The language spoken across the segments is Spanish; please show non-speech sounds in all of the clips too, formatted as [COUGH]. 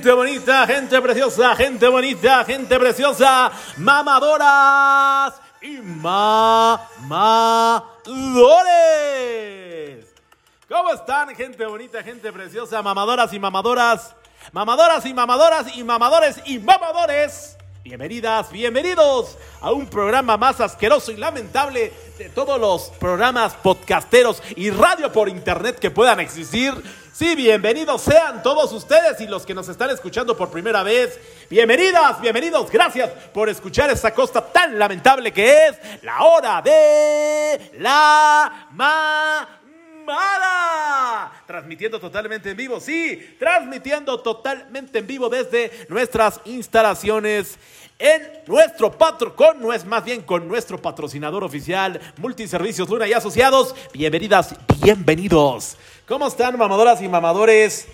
Gente, bonita, gente preciosa, gente bonita, gente preciosa, mamadoras y mamadores. ¿Cómo están, gente bonita, gente preciosa, mamadoras y mamadoras? Mamadoras y mamadoras y mamadores y mamadores. Bienvenidas, bienvenidos a un programa más asqueroso y lamentable de todos los programas podcasteros y radio por internet que puedan existir. Sí, bienvenidos sean todos ustedes y los que nos están escuchando por primera vez. Bienvenidas, bienvenidos, gracias por escuchar esta costa tan lamentable que es la hora de la mamada. Transmitiendo totalmente en vivo, sí, transmitiendo totalmente en vivo desde nuestras instalaciones en nuestro patro, con, no es más bien con nuestro patrocinador oficial, Multiservicios Luna y Asociados. Bienvenidas, bienvenidos. ¿Cómo están, mamadoras y mamadores?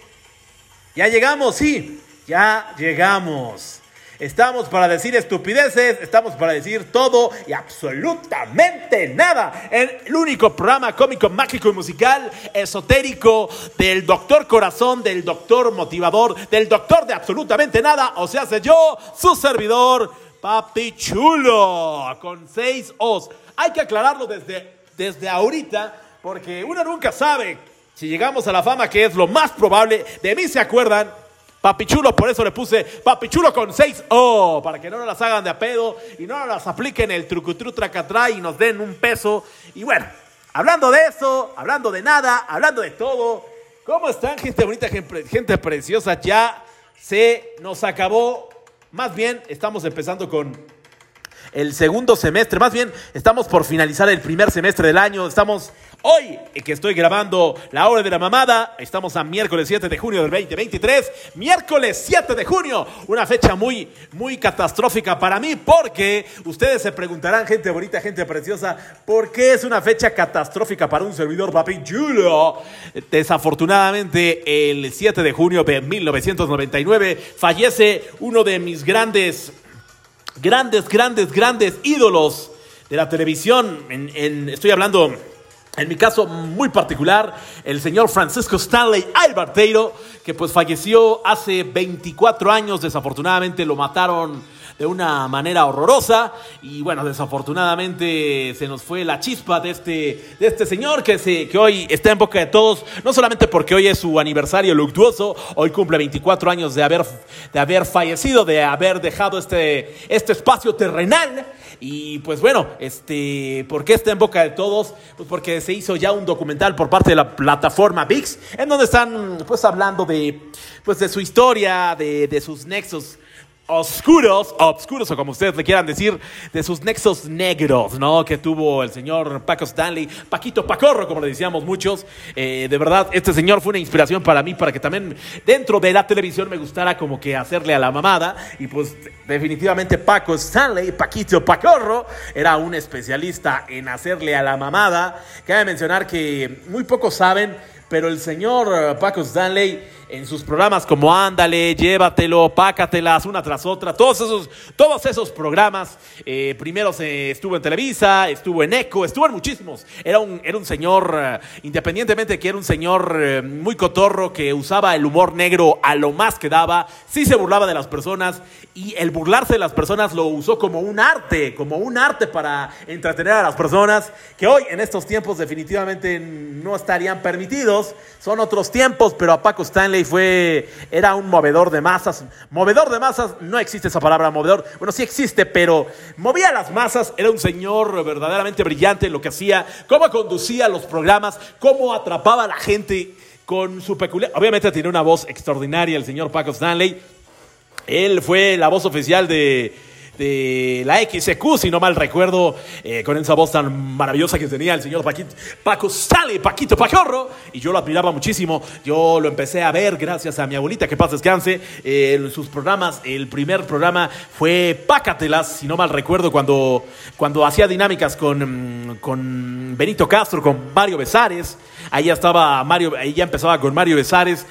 Ya llegamos, sí, ya llegamos. Estamos para decir estupideces, estamos para decir todo y absolutamente nada. El único programa cómico, mágico y musical esotérico del doctor corazón, del doctor motivador, del doctor de absolutamente nada. O sea, sé yo, su servidor, Papi Chulo, con seis O's. Hay que aclararlo desde, desde ahorita, porque uno nunca sabe si llegamos a la fama, que es lo más probable. De mí se acuerdan. Papichulo, por eso le puse Papichulo con 6 O, para que no nos las hagan de a pedo y no nos las apliquen el trucutru tracatrá y nos den un peso. Y bueno, hablando de eso, hablando de nada, hablando de todo, ¿cómo están, gente bonita, gente preciosa? Ya se nos acabó, más bien estamos empezando con el segundo semestre, más bien estamos por finalizar el primer semestre del año, estamos Hoy que estoy grabando la hora de la mamada, estamos a miércoles 7 de junio del 2023. Miércoles 7 de junio, una fecha muy, muy catastrófica para mí porque ustedes se preguntarán, gente bonita, gente preciosa, ¿por qué es una fecha catastrófica para un servidor papi chulo? Desafortunadamente, el 7 de junio de 1999 fallece uno de mis grandes, grandes, grandes, grandes ídolos de la televisión. estoy hablando en mi caso muy particular, el señor Francisco Stanley Alberteiro, que pues falleció hace 24 años, desafortunadamente lo mataron de una manera horrorosa. Y bueno, desafortunadamente se nos fue la chispa de este, de este señor que, se, que hoy está en boca de todos, no solamente porque hoy es su aniversario luctuoso, hoy cumple 24 años de haber, de haber fallecido, de haber dejado este, este espacio terrenal, y pues bueno, este, ¿por qué está en boca de todos? Pues porque se hizo ya un documental por parte de la plataforma VIX, en donde están pues hablando de, pues, de su historia, de, de sus nexos oscuros, obscuros o como ustedes le quieran decir, de sus nexos negros, ¿no? Que tuvo el señor Paco Stanley, Paquito Pacorro, como le decíamos muchos. Eh, de verdad, este señor fue una inspiración para mí, para que también dentro de la televisión me gustara como que hacerle a la mamada. Y pues definitivamente Paco Stanley, Paquito Pacorro, era un especialista en hacerle a la mamada. Cabe mencionar que muy pocos saben, pero el señor Paco Stanley en sus programas como Ándale, Llévatelo, Pácatelas, una tras otra, todos esos, todos esos programas. Eh, primero se estuvo en Televisa, estuvo en Eco, estuvo en muchísimos. Era un, era un señor, eh, independientemente de que era un señor eh, muy cotorro que usaba el humor negro a lo más que daba, sí se burlaba de las personas y el burlarse de las personas lo usó como un arte, como un arte para entretener a las personas que hoy en estos tiempos definitivamente no estarían permitidos. Son otros tiempos, pero a Paco Stanley fue, era un movedor de masas. Movedor de masas, no existe esa palabra movedor. Bueno, sí existe, pero movía las masas. Era un señor verdaderamente brillante en lo que hacía, cómo conducía los programas, cómo atrapaba a la gente con su peculiar. Obviamente tiene una voz extraordinaria el señor Paco Stanley. Él fue la voz oficial de de la XQ, si no mal recuerdo, eh, con esa voz tan maravillosa que tenía el señor Paquito, Paco Sale, Paquito Pacorro, y yo lo admiraba muchísimo. Yo lo empecé a ver gracias a mi abuelita, que paz descanse, eh, en sus programas. El primer programa fue Pácatelas, si no mal recuerdo, cuando, cuando hacía dinámicas con, mm, con Benito Castro, con Mario Besares. Ahí ya estaba Mario, ahí ya empezaba con Mario Besares.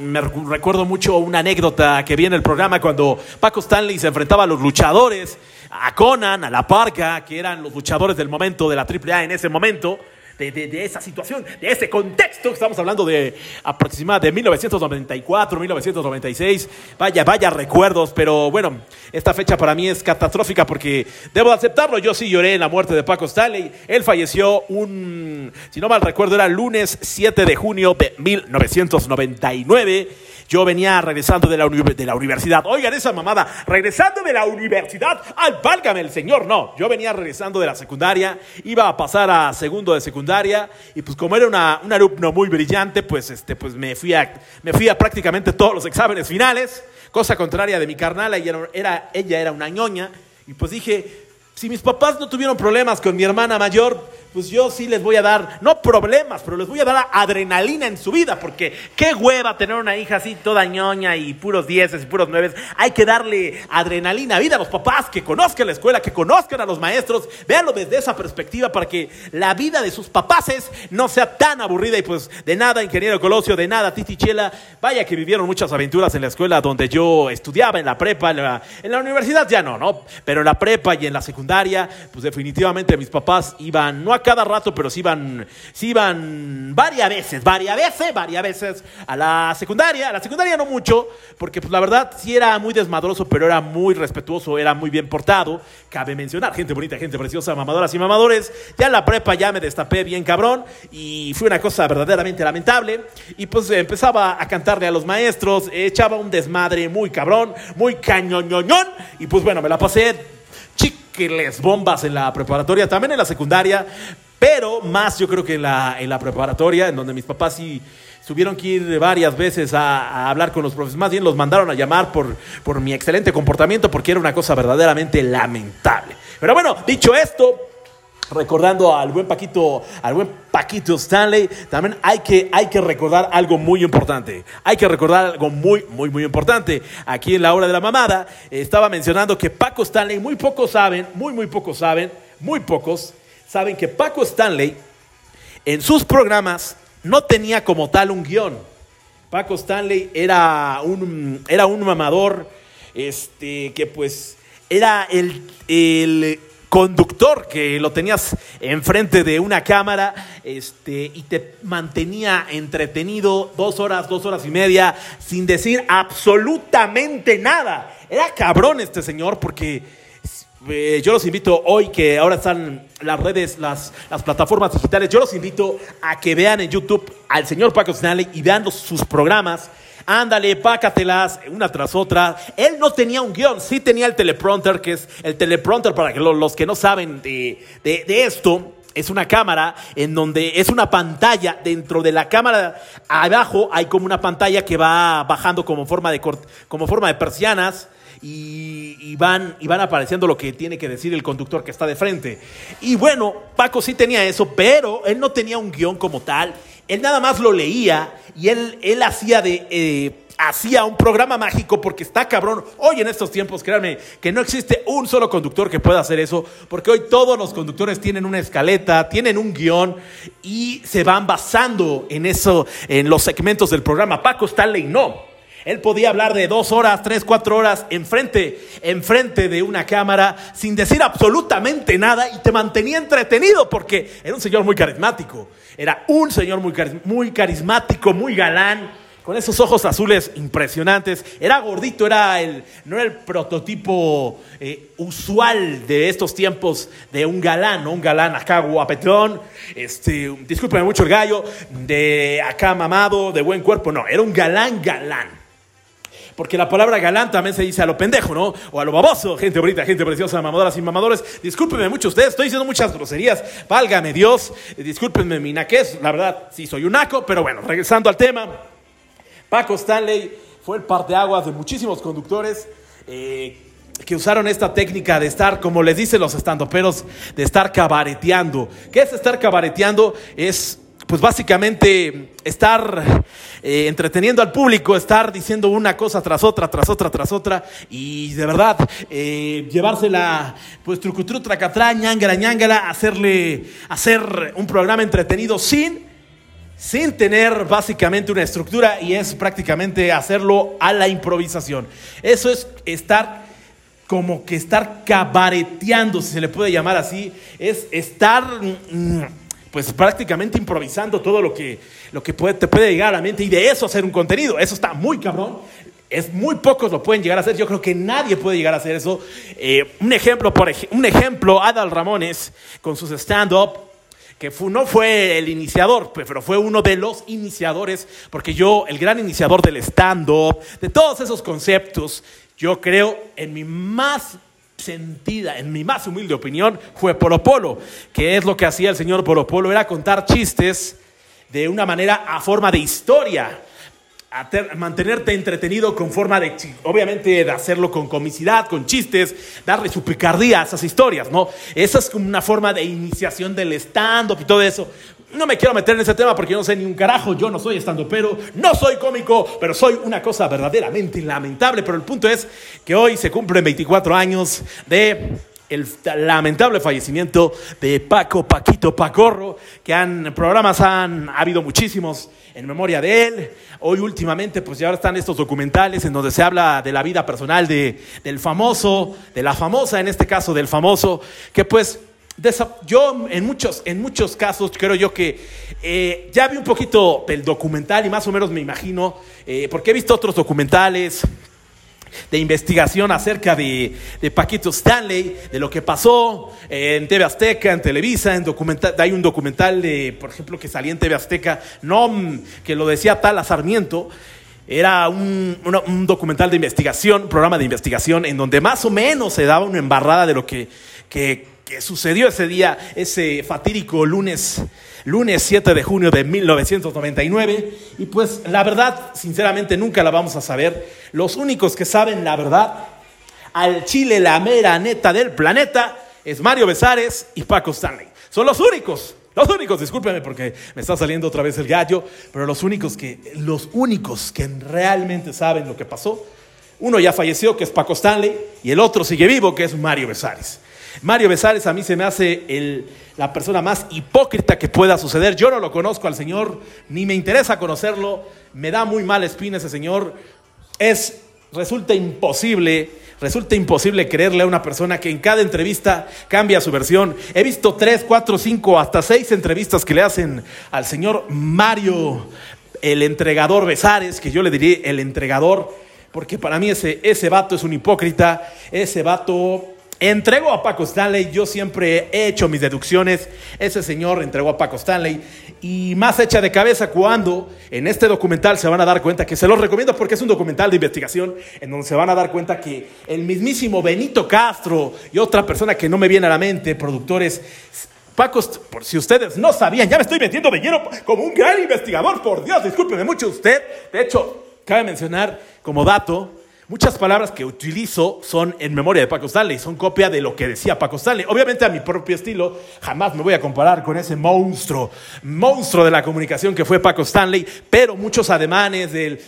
me recuerdo mucho una anécdota que vi en el programa cuando Paco Stanley se enfrentaba a los luchadores, a Conan, a La Parca, que eran los luchadores del momento de la AAA en ese momento. De, de, de, esa situación, de ese contexto. Estamos hablando de aproximadamente de 1994, 1996. Vaya, vaya recuerdos, pero bueno, esta fecha para mí es catastrófica porque debo aceptarlo. Yo sí lloré en la muerte de Paco Stanley. Él falleció un, si no mal recuerdo, era lunes 7 de junio de 1999. Yo venía regresando de la, de la universidad. Oigan esa mamada, regresando de la universidad. ¡Al válgame el señor! No, yo venía regresando de la secundaria, iba a pasar a segundo de secundaria y pues como era una, un alumno muy brillante, pues, este, pues me, fui a, me fui a prácticamente todos los exámenes finales, cosa contraria de mi carnal, ella era, ella era una ñoña y pues dije, si mis papás no tuvieron problemas con mi hermana mayor, pues yo sí les voy a dar, no problemas, pero les voy a dar adrenalina en su vida, porque qué hueva tener una hija así toda ñoña y puros dieces y puros nueves. Hay que darle adrenalina a vida a los papás, que conozcan la escuela, que conozcan a los maestros, véanlo desde esa perspectiva para que la vida de sus papaces no sea tan aburrida y pues de nada, ingeniero Colosio, de nada, Titi Chela, vaya que vivieron muchas aventuras en la escuela donde yo estudiaba, en la prepa, en la, en la universidad ya no, ¿no? Pero en la prepa y en la secundaria, pues definitivamente mis papás iban, no a cada rato, pero sí iban, sí iban varias veces, varias veces, varias veces a la secundaria. A la secundaria no mucho, porque pues la verdad sí era muy desmadroso, pero era muy respetuoso, era muy bien portado. Cabe mencionar, gente bonita, gente preciosa, mamadoras y mamadores. Ya en la prepa ya me destapé bien cabrón y fue una cosa verdaderamente lamentable. Y pues empezaba a cantarle a los maestros, echaba un desmadre muy cabrón, muy cañoñoñón. Y pues bueno, me la pasé chiquiles bombas en la preparatoria, también en la secundaria, pero más yo creo que en la, en la preparatoria, en donde mis papás sí tuvieron que ir varias veces a, a, hablar con los profesores, más bien los mandaron a llamar por, por mi excelente comportamiento, porque era una cosa verdaderamente lamentable. Pero bueno, dicho esto, recordando al buen Paquito, al buen Paquito Stanley, también hay que, hay que recordar algo muy importante. Hay que recordar algo muy, muy, muy importante. Aquí en la hora de la mamada, eh, estaba mencionando que Paco Stanley, muy pocos saben, muy, muy pocos saben, muy pocos saben que Paco Stanley en sus programas no tenía como tal un guion. Paco Stanley era un, era un mamador este, que pues era el, el conductor que lo tenías enfrente de una cámara este, y te mantenía entretenido dos horas, dos horas y media sin decir absolutamente nada. Era cabrón este señor porque eh, yo los invito hoy que ahora están las redes, las, las, plataformas digitales, yo los invito a que vean en YouTube al señor Paco Stanley y vean sus programas. Ándale, pácatelas una tras otra. Él no tenía un guion, sí tenía el teleprompter, que es el teleprompter para que los, que no saben de, de, de esto. Es una cámara en donde es una pantalla. Dentro de la cámara abajo hay como una pantalla que va bajando como forma de, como forma de persianas y, y, van, y van apareciendo lo que tiene que decir el conductor que está de frente. Y bueno, Paco sí tenía eso, pero él no tenía un guion como tal. Él nada más lo leía y él, él hacía de... Eh, hacía un programa mágico porque está cabrón. Hoy en estos tiempos, créanme, que no existe un solo conductor que pueda hacer eso, porque hoy todos los conductores tienen una escaleta, tienen un guion y se van basando en eso, en los segmentos del programa. Paco Stanley no. Él podía hablar de dos horas, tres, cuatro horas enfrente, enfrente de una cámara sin decir absolutamente nada y te mantenía entretenido porque era un señor muy carismático. Era un señor muy, muy carismático, muy galán, con esos ojos azules impresionantes. Era gordito, era el, no era el prototipo eh, usual de estos tiempos de un galán, ¿no? un galán acá guapetón, este, discúlpeme mucho el gallo, de acá mamado, de buen cuerpo. No, era un galán galán. Porque la palabra galán también se dice a lo pendejo, ¿no? O a lo baboso. Gente bonita, gente preciosa, mamadoras y mamadores. Discúlpenme mucho ustedes, estoy diciendo muchas groserías. Válgame Dios. Discúlpenme mi naquez. La verdad, sí soy un naco, pero bueno, regresando al tema. Paco Stanley fue el parteaguas de muchísimos conductores. Eh, que usaron esta técnica de estar, como les dicen los estandoperos, de estar cabareteando. ¿Qué es estar cabareteando? Es pues básicamente estar eh, entreteniendo al público, estar diciendo una cosa tras otra, tras otra, tras otra, y de verdad eh, llevársela, pues trucutru, tracatrá, ñangala, ñangala, hacerle, hacer un programa entretenido sin, sin tener básicamente una estructura y es prácticamente hacerlo a la improvisación. Eso es estar como que estar cabareteando, si se le puede llamar así, es estar... Mm, pues prácticamente improvisando todo lo que, lo que puede, te puede llegar a la mente y de eso hacer un contenido. Eso está muy cabrón. Es muy pocos lo pueden llegar a hacer. Yo creo que nadie puede llegar a hacer eso. Eh, un ejemplo, por un ejemplo, Adal Ramones con sus stand-up que no fue el iniciador, pero fue uno de los iniciadores, porque yo, el gran iniciador del stand-up, de todos esos conceptos, yo creo en mi más sentida, en mi más humilde opinión, fue Polo Polo, que es lo que hacía el señor Polo Polo, era contar chistes de una manera a forma de historia mantenerte entretenido con forma de, obviamente, de hacerlo con comicidad, con chistes, darle su picardía a esas historias, ¿no? Esa es como una forma de iniciación del stand-up y todo eso. No me quiero meter en ese tema porque yo no sé ni un carajo, yo no soy stand pero no soy cómico, pero soy una cosa verdaderamente lamentable. Pero el punto es que hoy se cumplen 24 años de el lamentable fallecimiento de Paco Paquito Pacorro, que han programas han habido muchísimos en memoria de él. Hoy últimamente, pues ya están estos documentales en donde se habla de la vida personal de, del famoso, de la famosa, en este caso del famoso, que pues yo en muchos, en muchos casos creo yo que eh, ya vi un poquito del documental y más o menos me imagino, eh, porque he visto otros documentales de investigación acerca de, Paquito Stanley, de lo que pasó en TV Azteca, en Televisa, en documental, hay un documental de, por ejemplo, que salía en TV Azteca, no que lo decía tal a Sarmiento, era un, documental de investigación, programa de investigación, en donde más o menos se daba una embarrada de lo que, que sucedió ese día, ese fatídico lunes lunes 7 de junio de 1999. Y pues la verdad, sinceramente, nunca la vamos a saber. Los únicos que saben la verdad, al Chile, la mera neta del planeta, es Mario Besares y Paco Stanley. Son los únicos. Los únicos, discúlpeme porque me está saliendo otra vez el gallo, pero los únicos que, los únicos que realmente saben lo que pasó, uno ya falleció, que es Paco Stanley, y el otro sigue vivo, que es Mario Besares. Mario Besares a mí se me hace la persona más hipócrita que pueda suceder. Yo no lo conozco al Señor, ni me interesa conocerlo. Me da muy mal espina ese Señor. Es, resulta imposible, resulta imposible creerle a una persona que en cada entrevista cambia su versión. He visto tres, cuatro, cinco, hasta seis entrevistas que le hacen al Señor Mario, el entregador Besares, que yo le diría el entregador, porque para mí ese, ese vato es un hipócrita, ese vato Entregó a Paco Stanley, yo siempre he hecho mis deducciones, ese señor entregó a Paco Stanley. Y más hecha de cabeza cuando en este documental se van a dar cuenta, que se los recomiendo porque es un documental de investigación en donde se van a dar cuenta que el mismísimo Benito Castro y otra persona que no me viene a la mente, productores, Paco, por si ustedes no sabían, ya me estoy metiendo de lleno como un gran investigador, por Dios, discúlpeme mucho usted, de hecho, cabe mencionar como dato, Muchas palabras que utilizo son en memoria de Paco Stanley, son copia de lo que decía Paco Stanley. Obviamente a mi propio estilo, jamás me voy a comparar con ese monstruo, monstruo de la comunicación que fue Paco Stanley, pero muchos ademanes del,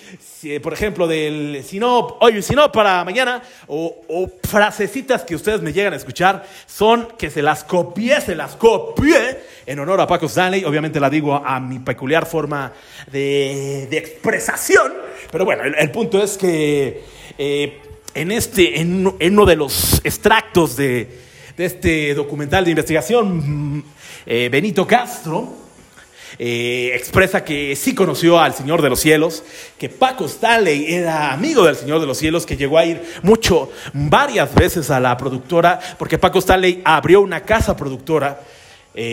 por ejemplo, del si no, oye, si no para mañana, o, o frasecitas que ustedes me llegan a escuchar, son que se las copié, se las copié en honor a Paco Stanley. Obviamente la digo a mi peculiar forma de, de expresación, pero bueno, el punto es que eh, en, este, en, uno de los extractos de, este documental de investigación, mm, eh, Benito Castro eh, expresa que sí conoció al Señor de los Cielos, que Paco Stanley era amigo del Señor de los Cielos, que llegó a ir mucho, varias veces a la productora, porque Paco Stanley abrió una casa productora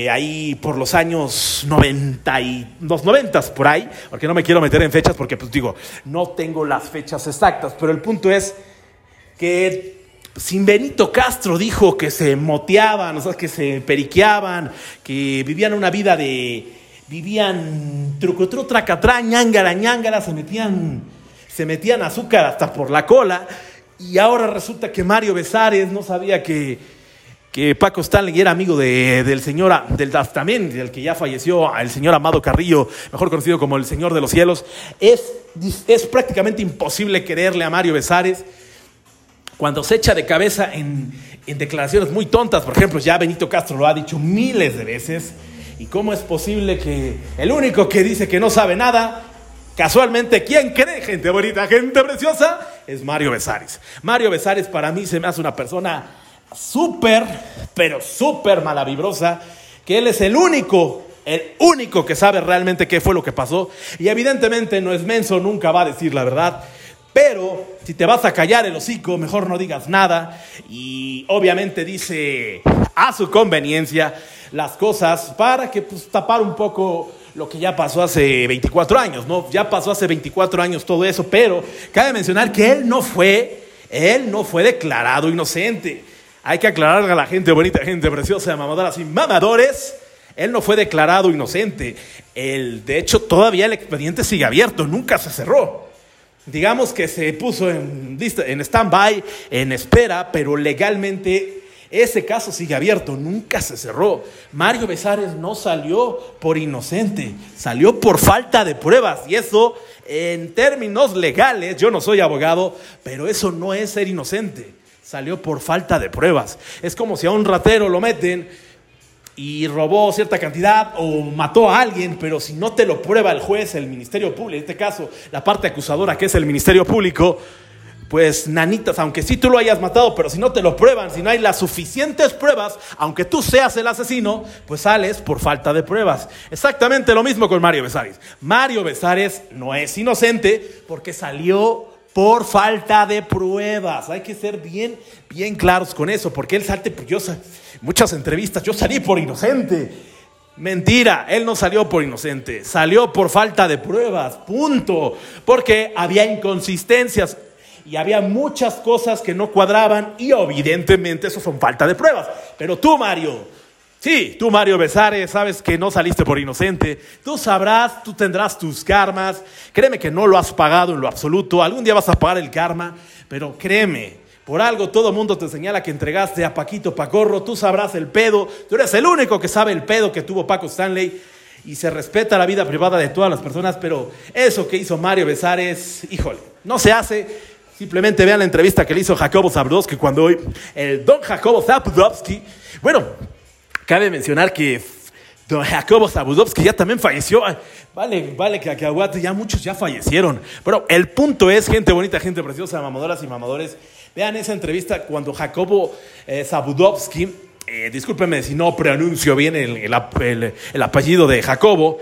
ahí por los años 90 y los 90 por ahí, porque no me quiero meter en fechas porque pues digo, no tengo las fechas exactas, pero el punto es que sin Benito Castro dijo que se moteaban, o sea, que se periqueaban, que vivían una vida de vivían trucotru tracatrá, ñangara, ñangara, se metían se metían azúcar hasta por la cola y ahora resulta que Mario Besares no sabía que que Paco Stanley era amigo del señor, del también, del que ya falleció, el señor Amado Carrillo, mejor conocido como el Señor de los Cielos. Es, es prácticamente imposible quererle a Mario Besares cuando se echa de cabeza en, en declaraciones muy tontas. Por ejemplo, ya Benito Castro lo ha dicho miles de veces. ¿Y cómo es posible que el único que dice que no sabe nada Casualmente, ¿quién cree, gente bonita, gente preciosa? Es Mario Besares. Mario Besares para mí se me hace una persona súper, pero súper malavibrosa, que él es el único el único que sabe realmente qué fue lo que pasó. Y evidentemente no es menso, nunca va a decir la verdad. Pero si te vas a callar el hocico, mejor no digas nada. Y obviamente dice a su conveniencia las cosas para que pues, tapar un poco lo que ya pasó hace 24 años, ¿no? Ya pasó hace 24 años todo eso, pero cabe mencionar que él no fue, él no fue declarado inocente. Hay que aclarar a la gente bonita, gente preciosa, mamadoras y mamadores. Él no fue declarado inocente. De hecho, todavía el expediente sigue abierto, nunca se cerró. Digamos que se puso en, en stand-by, en espera, pero legalmente ese caso sigue abierto, nunca se cerró. Mario Besares no salió por inocente, salió por falta de pruebas. Y eso, en términos legales, yo no soy abogado, pero eso no es ser inocente. Salió por falta de pruebas. Es como si a un ratero lo meten y robó cierta cantidad o mató a alguien, pero si no te lo prueba el juez, el Ministerio Público, en este caso la parte acusadora que es el Ministerio Público, pues nanitas, aunque sí tú lo hayas matado, pero si no te lo prueban, si no hay las suficientes pruebas, aunque tú seas el asesino, pues sales por falta de pruebas. Exactamente lo mismo con Mario Besares. Mario Besares no es inocente porque salió por falta de pruebas. Hay que ser bien, bien claros con eso, porque él salte, pues yo, muchas entrevistas, yo salí por inocente. Mentira, él no salió por inocente, salió por falta de pruebas, punto, porque había inconsistencias y había muchas cosas que no cuadraban y evidentemente eso son falta de pruebas. Pero tú, Mario, sí, tú, Mario Besares, sabes que no saliste por inocente. Tú sabrás, tú tendrás tus karmas. Créeme que no lo has pagado en lo absoluto. Algún día vas a pagar el karma, pero créeme, por algo todo mundo te señala que entregaste a Paquito Pacorro, tú sabrás el pedo, tú eres el único que sabe el pedo que tuvo Paco Stanley y se respeta la vida privada de todas las personas, pero eso que hizo Mario Besares, híjole, no se hace. Simplemente vean la entrevista que le hizo Jacobo Zabrowski cuando hoy el don Jacobo Zabrowski, bueno, cabe mencionar que don Jacobo Zabrowski ya también falleció. Vale, vale, que aguante, ya muchos ya fallecieron. Pero el punto es, gente bonita, gente preciosa, mamadoras y mamadores, vean esa entrevista cuando Jacobo eh, Zabudowski, eh, discúlpenme si no pronuncio bien el, apellido de Jacobo,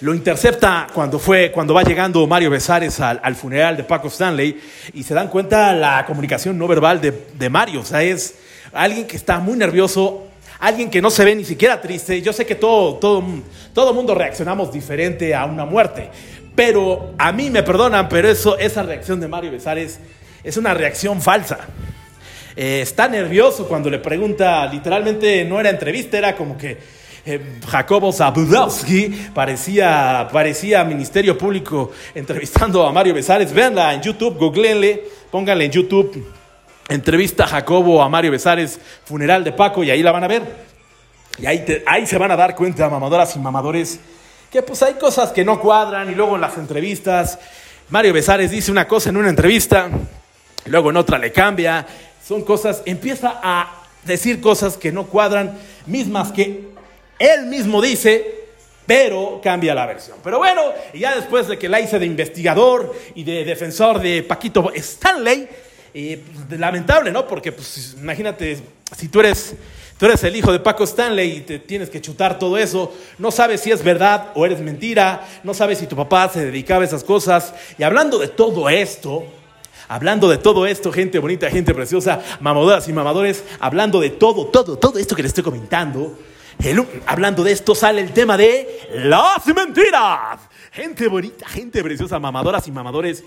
lo intercepta cuando fue, cuando va llegando Mario Besares al, funeral de Paco Stanley y se dan cuenta la comunicación no verbal de, Mario. O sea, es alguien que está muy nervioso, alguien que no se ve ni siquiera triste. Yo sé que todo, todo, todo mundo reaccionamos diferente a una muerte, pero a mí me perdonan, pero eso, esa reacción de Mario Besares es una reacción falsa. Eh, está nervioso cuando le pregunta, literalmente no era entrevista, era como que eh, Jacobo Zabudowski parecía, parecía Ministerio Público entrevistando a Mario Besares. Véanla en YouTube, googleenle, pónganle en YouTube, entrevista Jacobo a Mario Besares, funeral de Paco, y ahí la van a ver. Y ahí, ahí se van a dar cuenta, mamadoras y mamadores, que pues hay cosas que no cuadran y luego en las entrevistas, Mario Besares dice una cosa en una entrevista, luego en otra le cambia, son cosas, empieza a decir cosas que no cuadran, mismas que él mismo dice, pero cambia la versión. Pero bueno, ya después de que la hice de investigador y de defensor de Paquito Stanley, eh, lamentable, ¿no? Porque, pues, imagínate, si tú eres, tú eres el hijo de Paco Stanley y te tienes que chutar todo eso, no sabes si es verdad o eres mentira, no sabes si tu papá se dedicaba a esas cosas. Y hablando de todo esto, hablando de todo esto, gente bonita, gente preciosa, mamadoras y mamadores, hablando de todo, todo, todo esto que les estoy comentando, hablando de esto sale el tema de las mentiras. Gente bonita, gente preciosa, mamadoras y mamadores.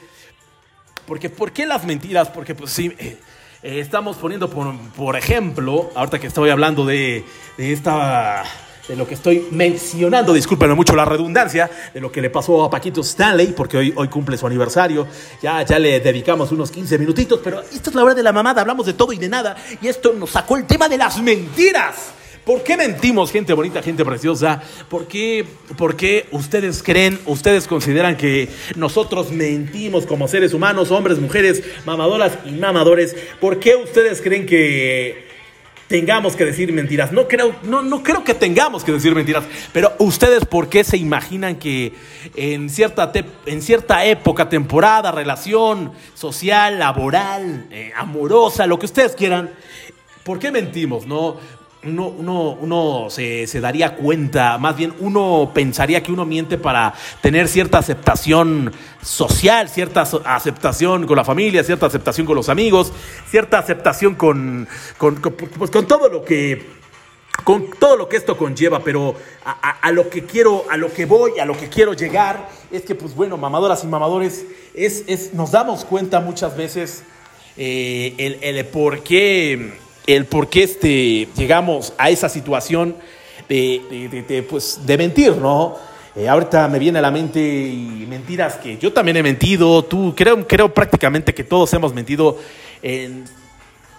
Porque, ¿Por qué las mentiras? Porque pues sí, eh, eh, estamos poniendo por, por, ejemplo, ahorita que estoy hablando de, de esta de lo que estoy mencionando, discúlpenme mucho la redundancia, de lo que le pasó a Paquito Stanley, porque hoy, hoy cumple su aniversario, ya, ya le dedicamos unos 15 minutitos, pero esto es la hora de la mamada, hablamos de todo y de nada, y esto nos sacó el tema de las mentiras. ¿Por qué mentimos, gente bonita, gente preciosa? ¿Por qué, ¿Por qué ustedes creen, ustedes consideran que nosotros mentimos como seres humanos, hombres, mujeres, mamadoras y mamadores? ¿Por qué ustedes creen que tengamos que decir mentiras? No creo, no, no creo que tengamos que decir mentiras, pero ustedes por qué se imaginan que en cierta, en cierta época, temporada, relación social, laboral, eh, amorosa, lo que ustedes quieran, ¿por qué mentimos? No, uno, uno, uno se, se, daría cuenta, más bien uno pensaría que uno miente para tener cierta aceptación social, cierta aceptación con la familia, cierta aceptación con los amigos, cierta aceptación con, con, pues, con todo lo que con todo lo que esto conlleva, pero a, lo que quiero, a lo que voy, a lo que quiero llegar, es que, pues bueno, mamadoras y mamadores, es, es nos damos cuenta muchas veces eh, el, el, por qué, el por qué este, llegamos a esa situación de, pues, de mentir, ¿no? Eh, ahorita me viene a la mente mentiras que yo también he mentido, tú creo, creo prácticamente que todos hemos mentido en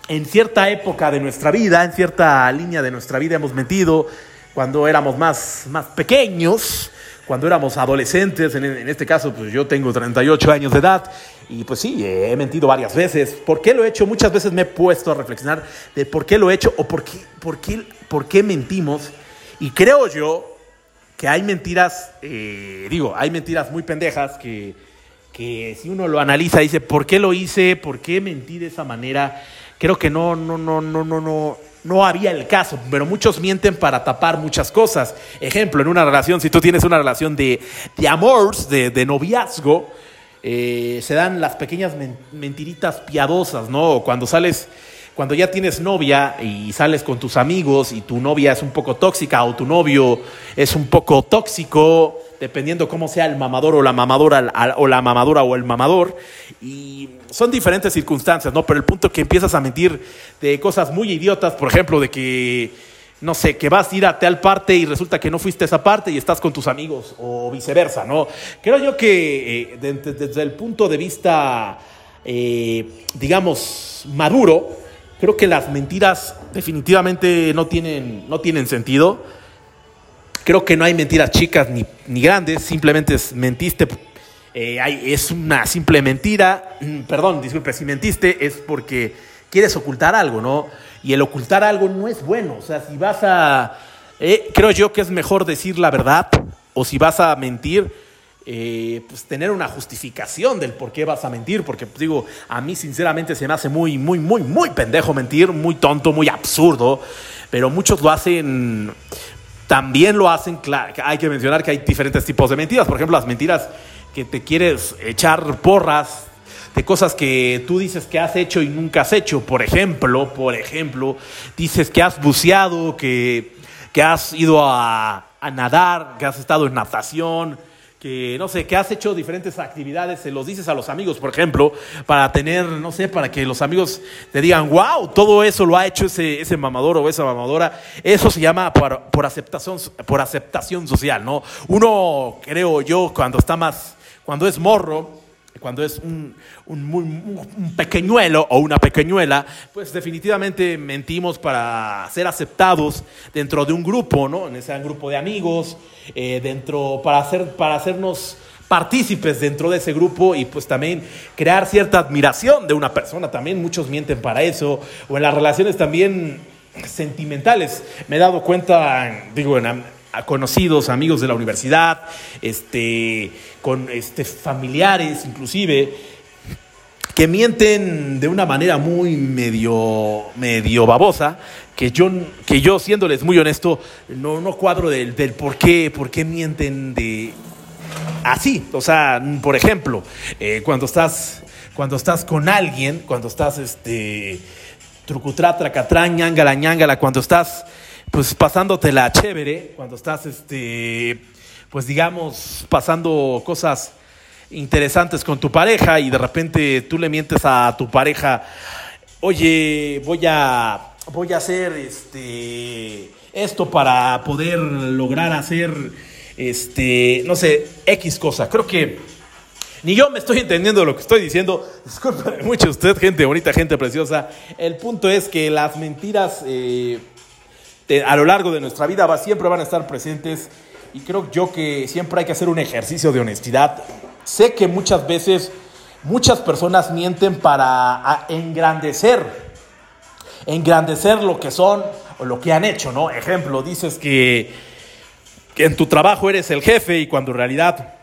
en cierta época de nuestra vida, en cierta línea de nuestra vida hemos mentido, cuando éramos más, más pequeños, cuando éramos adolescentes, en, este caso pues yo tengo 38 años de edad y pues sí, he mentido varias veces. ¿Por qué lo he hecho? Muchas veces me he puesto a reflexionar de por qué lo he hecho o por qué, por qué, por qué mentimos. Y creo yo que hay mentiras, eh, digo, hay mentiras muy pendejas que, que si uno lo analiza dice, ¿por qué lo hice? ¿Por qué mentí de esa manera? creo que no, no, no, no, no, no, no había el caso, pero muchos mienten para tapar muchas cosas. Ejemplo, en una relación, si tú tienes una relación de, de amor, de, noviazgo, eh, se dan las pequeñas mentiritas piadosas, ¿no? Cuando sales, cuando ya tienes novia y sales con tus amigos y tu novia es un poco tóxica o tu novio es un poco tóxico, dependiendo cómo sea el mamador o la mamadora o la mamadora o el mamador. Y son diferentes circunstancias, ¿no? Pero el punto que empiezas a mentir de cosas muy idiotas, por ejemplo, de que, no sé, que vas a ir a tal parte y resulta que no fuiste a esa parte y estás con tus amigos, o viceversa, ¿no? Creo yo que eh, desde el punto de vista, eh, digamos, maduro, creo que las mentiras definitivamente no tienen, no tienen sentido Creo que no hay mentiras chicas ni, ni grandes, simplemente mentiste. Eh, es una simple mentira. Mm, perdón, disculpe, si mentiste es porque quieres ocultar algo, ¿no? Y el ocultar algo no es bueno. O sea, si vas a. Eh, creo yo que es mejor decir la verdad, o si vas a mentir, eh, pues tener una justificación del por qué vas a mentir, porque pues, digo, a mí sinceramente se me hace muy, muy, muy, muy pendejo mentir, muy tonto, muy absurdo, pero muchos lo hacen también lo hacen, hay que mencionar que hay diferentes tipos de mentiras. Por ejemplo, las mentiras que te quieres echar porras de cosas que tú dices que has hecho y nunca has hecho. Por ejemplo, por ejemplo, dices que has buceado, que, que has ido a, a nadar, que has estado en natación, que no sé, que has hecho diferentes actividades, se los dices a los amigos, por ejemplo, para tener, no sé, para que los amigos te digan, wow, todo eso lo ha hecho ese, ese mamador o esa mamadora. Eso se llama por, por, aceptación, por aceptación social, ¿no? Uno, creo yo, cuando está más, cuando es morro, cuando es un, un, pequeñuelo o una pequeñuela, pues definitivamente mentimos para ser aceptados dentro de un grupo, ¿no? En ese grupo de amigos, eh, dentro, para, hacer, para hacernos partícipes dentro de ese grupo y pues también crear cierta admiración de una persona. También muchos mienten para eso. O en las relaciones también sentimentales. Me he dado cuenta, digo, en, conocidos, amigos de la universidad, este, con este, familiares inclusive, que mienten de una manera muy medio, medio babosa, que yo, que yo siéndoles muy honesto, no, no cuadro del, del por qué, por qué mienten de así. O sea, por ejemplo, eh, cuando estás, cuando estás con alguien, cuando estás este trucutrá, tracatrán, ñangala, ñangala, cuando estás pues la chévere, cuando estás, este, pues digamos, pasando cosas interesantes con tu pareja y de repente tú le mientes a tu pareja, oye, voy a, voy a hacer este, esto para poder lograr hacer, este, no sé, X cosa. Creo que ni yo me estoy entendiendo lo que estoy diciendo. [LAUGHS] Disculpe mucho usted, gente bonita, gente preciosa. El punto es que las mentiras... Eh, a lo largo de nuestra vida va, siempre van a estar presentes y creo yo que siempre hay que hacer un ejercicio de honestidad. Sé que muchas veces muchas personas mienten para engrandecer, engrandecer lo que son o lo que han hecho, ¿no? Ejemplo, dices que, que en tu trabajo eres el jefe y cuando en realidad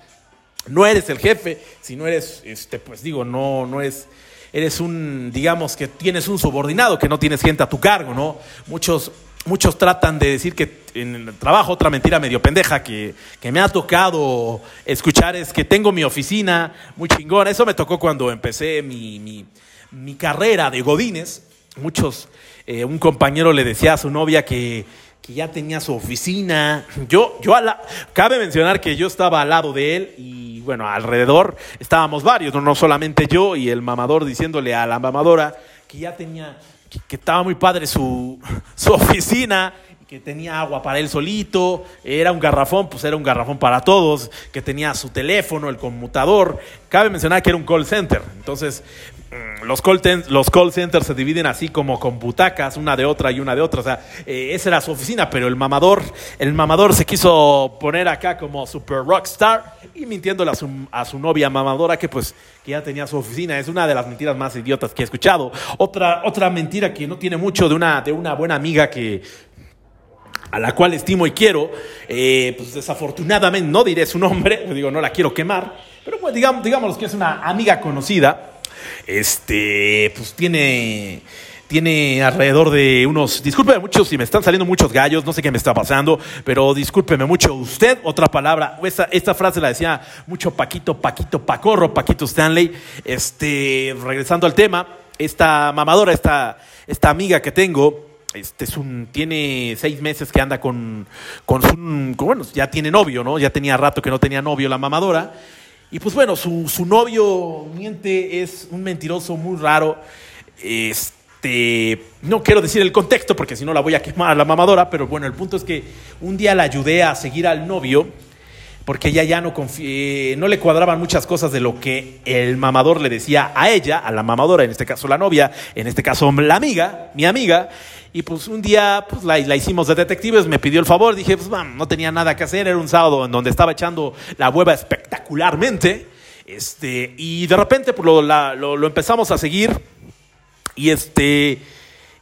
no eres el jefe, si no eres, este, pues digo, no, no es eres un, digamos que tienes un subordinado, que no tienes gente a tu cargo, ¿no? Muchos muchos tratan de decir que en el trabajo, otra mentira medio pendeja que, que, me ha tocado escuchar es que tengo mi oficina muy chingona. Eso me tocó cuando empecé mi, mi, mi carrera de Godines. Muchos, eh, un compañero le decía a su novia que, que ya tenía su oficina. Yo, yo a la, cabe mencionar que yo estaba al lado de él y bueno, alrededor estábamos varios, no, no solamente yo y el mamador diciéndole a la mamadora que ya tenía que, estaba muy padre su, [LAUGHS] su oficina, que tenía agua para él solito, era un garrafón, pues era un garrafón para todos, que tenía su teléfono, el conmutador. Cabe mencionar que era un call center. Entonces, mm, los call, los call centers se dividen así como con butacas, una de otra y una de otra. O sea, eh, esa era su oficina, pero el mamador, el mamador se quiso poner acá como super rockstar y mintiéndole a su, a su novia mamadora que pues que ya tenía su oficina. Es una de las mentiras más idiotas que he escuchado. Otra, otra mentira que no tiene mucho de una, de una buena amiga que a la cual estimo y quiero, eh, pues desafortunadamente no diré su nombre, [LAUGHS] digo, no la quiero quemar, pero pues digamos, que es una amiga conocida, este, pues tiene, tiene alrededor de unos, discúlpeme mucho si me están saliendo muchos gallos, no sé qué me está pasando, pero discúlpeme mucho usted, otra palabra, esta, esta frase la decía mucho Paquito, Paquito, Pacorro, Paquito Stanley, este, regresando al tema, esta mamadora, esta, esta amiga que tengo, este es un, tiene seis meses que anda con, con su, bueno, ya tiene novio, ¿no? Ya tenía rato que no tenía novio la mamadora. Y pues bueno, su, su novio miente, es un mentiroso muy raro. Este, no quiero decir el contexto porque si no la voy a quemar a la mamadora, pero bueno, el punto es que un día la ayudé a seguir al novio porque ella ya no, no le cuadraban muchas cosas de lo que el mamador le decía a ella, a la mamadora, en este caso la novia, en este caso la amiga, mi amiga. Y pues un día pues, la, hicimos de detectives, me pidió el favor, dije, pues no tenía nada que hacer, era un sábado en donde estaba echando la hueva espectacularmente. Este, y de repente pues, lo, lo empezamos a seguir. Y este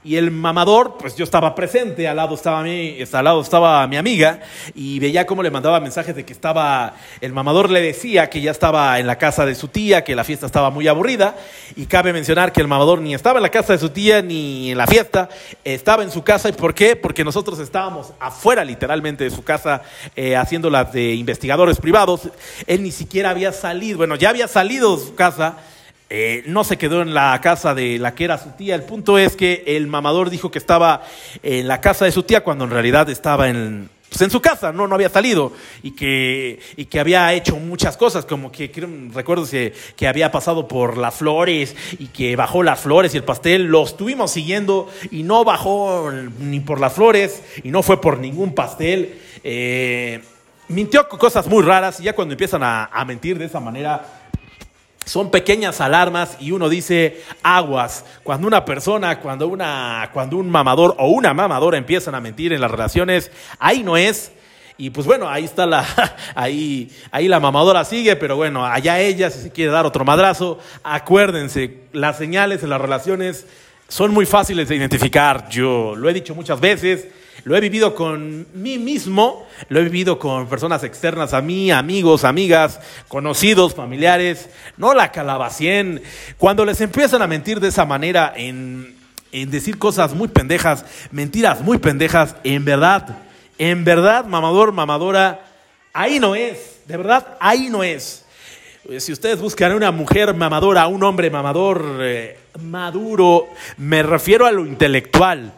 y el mamador, pues yo estaba presente, al lado estaba mi, al lado estaba mi amiga y veía cómo le mandaba mensajes de que estaba, el mamador le decía que ya estaba en la casa de su tía, que la fiesta estaba muy aburrida y cabe mencionar que el mamador ni estaba en la casa de su tía ni en la fiesta, estaba en su casa y ¿por qué? Porque nosotros estábamos afuera literalmente de su casa eh, haciendo las de investigadores privados, él ni siquiera había salido, bueno, ya había salido de su casa eh, no se quedó en la casa de la que era su tía. El punto es que el mamador dijo que estaba en la casa de su tía cuando en realidad estaba en, pues, en su casa, no, no había salido y que, y que había hecho muchas cosas, como que recuerdo que, que había pasado por las flores y que bajó las flores y el pastel. Lo estuvimos siguiendo y no bajó ni por las flores y no fue por ningún pastel. Eh, mintió cosas muy raras y ya cuando empiezan a, a mentir de esa manera son pequeñas alarmas y uno dice aguas. Cuando una persona, cuando, una, cuando un mamador o una mamadora empiezan a mentir en las relaciones, ahí no es. Y pues bueno, ahí está la, [LAUGHS] ahí, ahí la mamadora sigue, pero bueno, allá ella, si se quiere dar otro madrazo, acuérdense, las señales en las relaciones son muy fáciles de identificar. Yo lo he dicho muchas veces, lo he vivido con mí mismo, lo he vivido con personas externas a mí, amigos, amigas, conocidos, familiares. No la calabacien. Cuando les empiezan a mentir de esa manera, en, en decir cosas muy pendejas, mentiras muy pendejas, en verdad, en verdad, mamador, mamadora, ahí no es. De verdad, ahí no es. Si ustedes buscan una mujer mamadora, un hombre mamador eh, maduro, me refiero a lo intelectual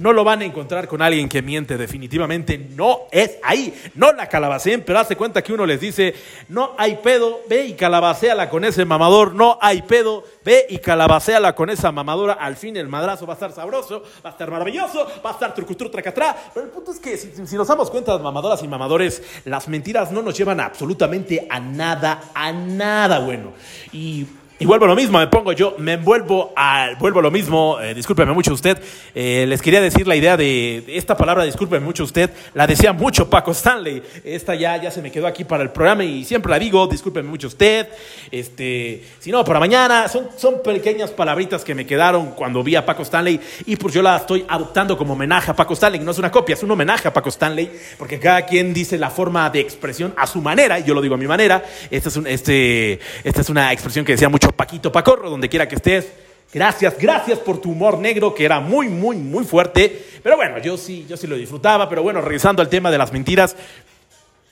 no lo van a encontrar con alguien que miente, definitivamente no es ahí. No la calabaceen, pero hace cuenta que uno les dice, no hay pedo, ve y calabacéala con ese mamador, no hay pedo, ve y calabacéala con esa mamadora. Al fin el madrazo va a estar sabroso, va a estar maravilloso, va a estar trucutru tracatrá. Pero el punto es que si, nos damos cuenta, mamadoras y mamadores, las mentiras no nos llevan absolutamente a nada, a nada bueno. Y y vuelvo a lo mismo, me pongo yo, me envuelvo a, vuelvo a lo mismo, eh, discúlpeme mucho usted, eh, les quería decir la idea de, esta palabra, discúlpeme mucho usted, la decía mucho Paco Stanley, esta ya, ya se me quedó aquí para el programa y siempre la digo, discúlpeme mucho usted, este, si no, para mañana, son, son pequeñas palabritas que me quedaron cuando vi a Paco Stanley y pues yo la estoy adoptando como homenaje a Paco Stanley, no es una copia, es un homenaje a Paco Stanley, porque cada quien dice la forma de expresión a su manera, y yo lo digo a mi manera, esta es, un, este, esta es una expresión que decía mucho Paquito Pacorro, donde quiera que estés, Gracias, gracias por tu humor negro que era muy, muy, muy fuerte. Pero bueno, yo sí, yo sí lo disfrutaba. Pero bueno, regresando al tema de las mentiras,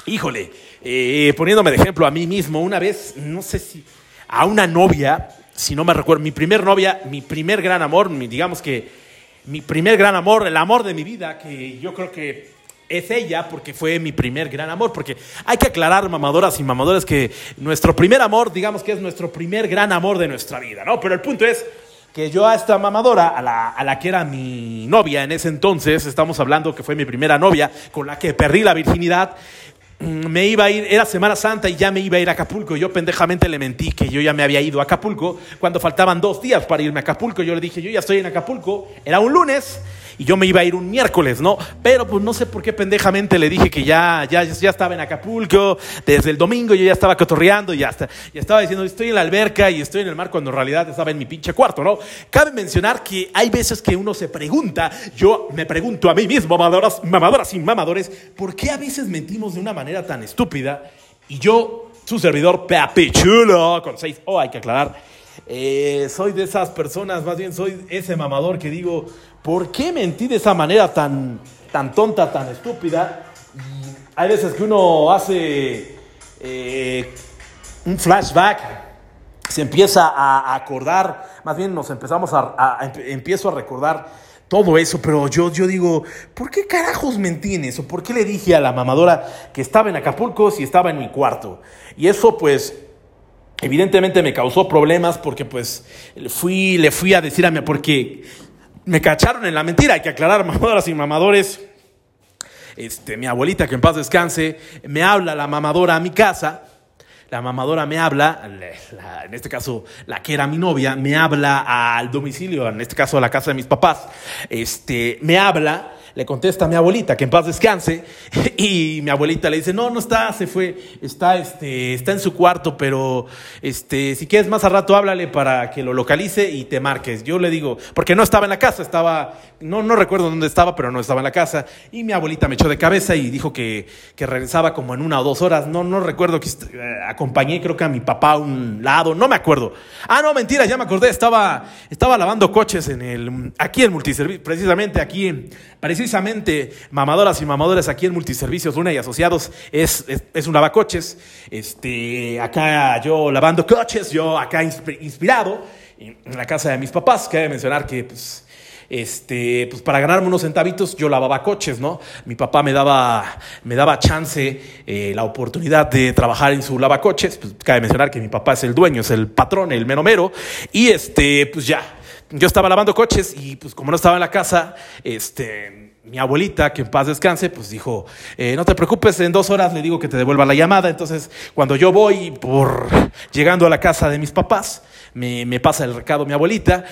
híjole, eh, poniéndome de ejemplo a mí mismo, una vez, no sé si a una novia, si no me recuerdo, mi primer novia, mi primer gran amor, digamos que mi primer gran amor, el amor de mi vida, que yo creo que es ella porque fue mi primer gran amor, porque hay que aclarar, mamadoras y mamadores, que nuestro primer amor, digamos que es nuestro primer gran amor de nuestra vida, ¿no? Pero el punto es que yo a esta mamadora, a la, a la que era mi novia en ese entonces, estamos hablando que fue mi primera novia, con la que perdí la virginidad, [CLEARS THROAT] me iba a ir, era Semana Santa y ya me iba a ir a Acapulco. Yo pendejamente le mentí que yo ya me había ido a Acapulco cuando faltaban dos días para irme a Acapulco. Yo le dije, yo ya estoy en Acapulco. Era un lunes y yo me iba a ir un miércoles, ¿no? Pero pues no sé por qué pendejamente le dije que ya, ya, ya estaba en Acapulco, desde el domingo yo ya estaba cotorreando y ya, ya estaba diciendo, estoy en la alberca y estoy en el mar cuando en realidad estaba en mi pinche cuarto, ¿no? Cabe mencionar que hay veces que uno se pregunta, yo me pregunto a mí mismo, mamadoras, mamadoras y mamadores, ¿por qué a veces mentimos de una manera tan estúpida? Y yo, su servidor, Chulo, con seis O, hay que aclarar, eh, soy de esas personas, más bien soy ese mamador que digo, ¿por qué mentí de esa manera tan, tan tonta, tan estúpida? hay veces que uno hace eh, un flashback, se empieza a acordar, más bien nos empezamos a, empiezo a recordar todo eso, pero yo, yo digo, ¿por qué carajos mentí en eso? ¿Por qué le dije a la mamadora que estaba en Acapulco si estaba en mi cuarto? Y eso pues evidentemente me causó problemas porque pues fui, le fui a decir a mi, porque me cacharon en la mentira, hay que aclarar, [LAUGHS] mamadoras y mamadores. Este, mi abuelita, que en paz descanse, me habla la mamadora a mi casa, la mamadora me habla, en este caso la que era mi novia, me habla al domicilio, en este caso a la casa de mis papás, este, me habla le contesta a mi abuelita, que en paz descanse, [LAUGHS] y mi abuelita le dice, no, no está, se fue, está, este, está en su cuarto, pero este, si quieres más a rato háblale para que lo localice y te marques. Yo le digo, porque no estaba en la casa, estaba, no, no recuerdo dónde estaba, pero no estaba en la casa, y mi abuelita me echó de cabeza y dijo que, que regresaba como en una o dos horas, no, no recuerdo que eh, acompañé creo que a mi papá a un lado, no me acuerdo. Ah, no, mentira, ya me acordé, estaba, estaba lavando coches en el, aquí en multiservicio, precisamente aquí, parecía precisamente mamadoras y mamadores aquí en Multiservicios Luna y Asociados es, es, un lavacoches. Este, acá yo lavando coches, yo acá inspirado en la casa de mis papás. Cabe mencionar que pues, este, pues para ganarme unos centavitos yo lavaba coches, ¿no? Mi papá me daba, me daba chance, eh, la oportunidad de trabajar en su lavacoches. Pues cabe mencionar que mi papá es el dueño, es el patrón, el menomero. Y este, pues ya, yo estaba lavando coches y pues como no estaba en la casa, este mi abuelita, que en paz descanse, pues dijo, eh, no te preocupes, en dos horas le digo que te devuelva la llamada. Entonces, cuando yo voy por llegando a la casa de mis papás, me, pasa el recado mi abuelita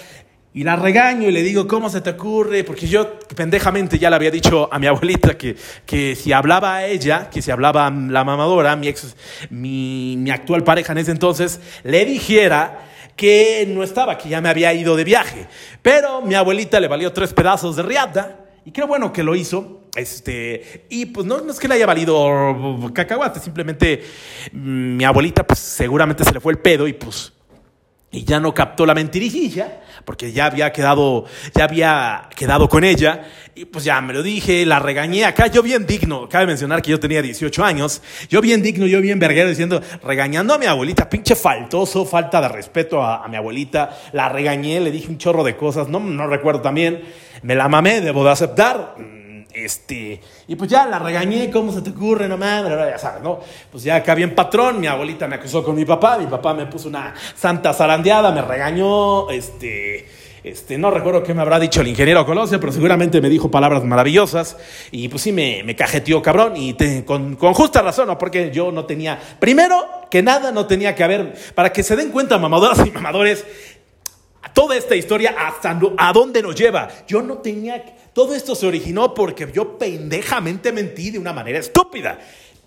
y la regaño y le digo, ¿cómo se te ocurre? Porque yo pendejamente ya le había dicho a mi abuelita que, que si hablaba a ella, que si hablaba a la mamadora, mi, ex, mi, mi actual pareja en ese entonces, le dijera que no estaba, que ya me había ido de viaje. Pero mi abuelita le valió tres pedazos de riata y qué bueno que lo hizo. Este, y pues no, es que le haya valido cacahuate, simplemente mm, mi abuelita pues seguramente se le fue el pedo y pues y ya no captó la mentirilla, porque ya había quedado, ya había quedado con ella, y pues ya me lo dije, la regañé acá, yo bien digno, cabe mencionar que yo tenía 18 años, yo bien digno, yo bien verguero diciendo, regañando a mi abuelita, pinche faltoso, falta de respeto a, mi abuelita, la regañé, le dije un chorro de cosas, no, no recuerdo también, me la mamé, debo de aceptar. Este, y pues ya la regañé, ¿cómo se te ocurre? No mames, ya sabes, ¿no? Pues ya acá bien patrón, mi abuelita me acusó con mi papá, mi papá me puso una santa zarandeada, me regañó, este, este, no recuerdo qué me habrá dicho el ingeniero Colosio, pero seguramente me dijo palabras maravillosas y pues sí me, me cajeteó cabrón y con, con, justa razón, ¿no? Porque yo no tenía, primero que nada no tenía que haber, para que se den cuenta mamadoras y mamadores, toda esta historia hasta a dónde nos lleva. Yo no tenía... Todo esto se originó porque yo pendejamente mentí de una manera estúpida.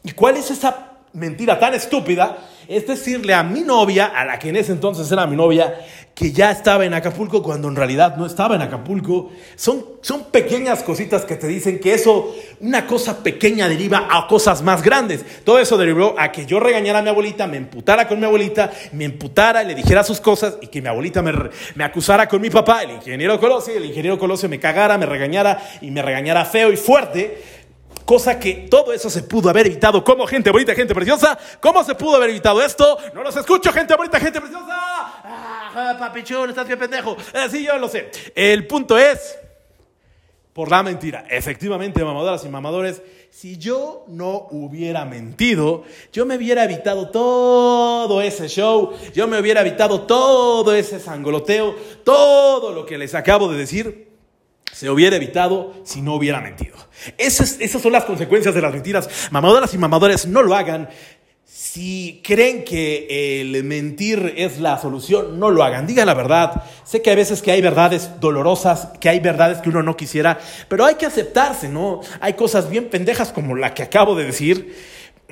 ¿Y cuál es esa mentira tan estúpida es decirle a mi novia, a la que en ese entonces era mi novia, que ya estaba en Acapulco cuando en realidad no estaba en Acapulco. Son, son pequeñas cositas que te dicen que eso, una cosa pequeña deriva a cosas más grandes. Todo eso derivó a que yo regañara a mi abuelita, me emputara con mi abuelita, me emputara, le dijera sus cosas y que mi abuelita me, me acusara con mi papá, el ingeniero Colosio, el ingeniero Colosio me cagara, me regañara y me regañara feo y fuerte Cosa que todo eso se pudo haber evitado. como gente bonita, gente preciosa? ¿Cómo se pudo haber evitado esto? No los escucho, gente bonita, gente preciosa. Ah, papichón, estás bien pendejo. Eh, sí, yo lo sé. El punto es, por la mentira. Efectivamente, mamadoras y mamadores, si yo no hubiera mentido, yo me hubiera evitado todo ese show, yo me hubiera evitado todo ese sangoloteo, todo lo que les acabo de decir se hubiera evitado si no hubiera mentido. Esas, esas son las consecuencias de las mentiras. Mamadoras y mamadores, no lo hagan. Si creen que el mentir es la solución, no lo hagan. Digan la verdad. Sé que hay veces que hay verdades dolorosas, que hay verdades que uno no quisiera, pero hay que aceptarse, ¿no? Hay cosas bien pendejas como la que acabo de decir.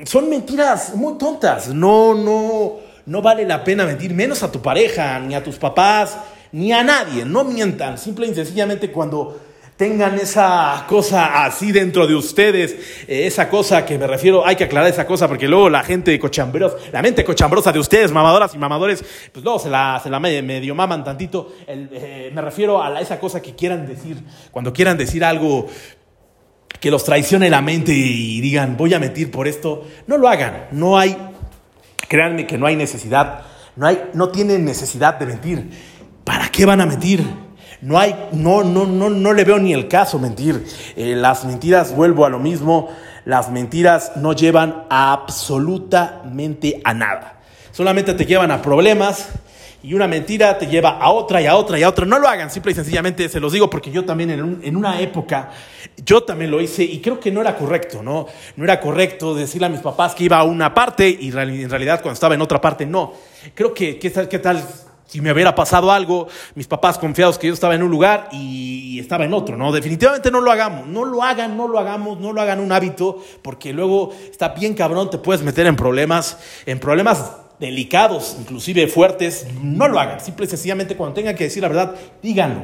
Son mentiras muy tontas. No, no, no vale la pena mentir, menos a tu pareja, ni a tus papás, ni a nadie, no mientan, simple y sencillamente cuando tengan esa cosa así dentro de ustedes, eh, esa cosa que me refiero, hay que aclarar esa cosa porque luego la gente cochambrosa, la mente cochambrosa de ustedes, mamadoras y mamadores, pues luego se la, se la medio, maman tantito. Eh, me refiero a esa cosa que quieran decir, cuando quieran decir algo que los traicione la mente y digan, voy a mentir por esto, no lo hagan, no hay, créanme que no hay necesidad, no, hay, no tienen necesidad de mentir. ¿Para qué van a mentir? No hay, no, no, no, no le veo ni el caso mentir. Eh, las mentiras, vuelvo a lo mismo, las mentiras no llevan absolutamente a nada. Solamente te llevan a problemas y una mentira te lleva a otra y a otra y a otra. No lo hagan, simple y sencillamente se los digo porque yo también en, en una época, yo también lo hice y creo que no era correcto, ¿no? No era correcto decirle a mis papás que iba a una parte y en realidad cuando estaba en otra parte no. Creo que, ¿qué tal? Qué tal si me hubiera pasado algo, mis papás confiados que yo estaba en un lugar y estaba en otro, ¿no? Definitivamente no lo hagamos, no lo hagan, no lo hagamos, no lo hagan un hábito, porque luego está bien cabrón, te puedes meter en problemas, en problemas delicados, inclusive fuertes, no lo hagan, simple y sencillamente cuando tengan que decir la verdad, díganlo.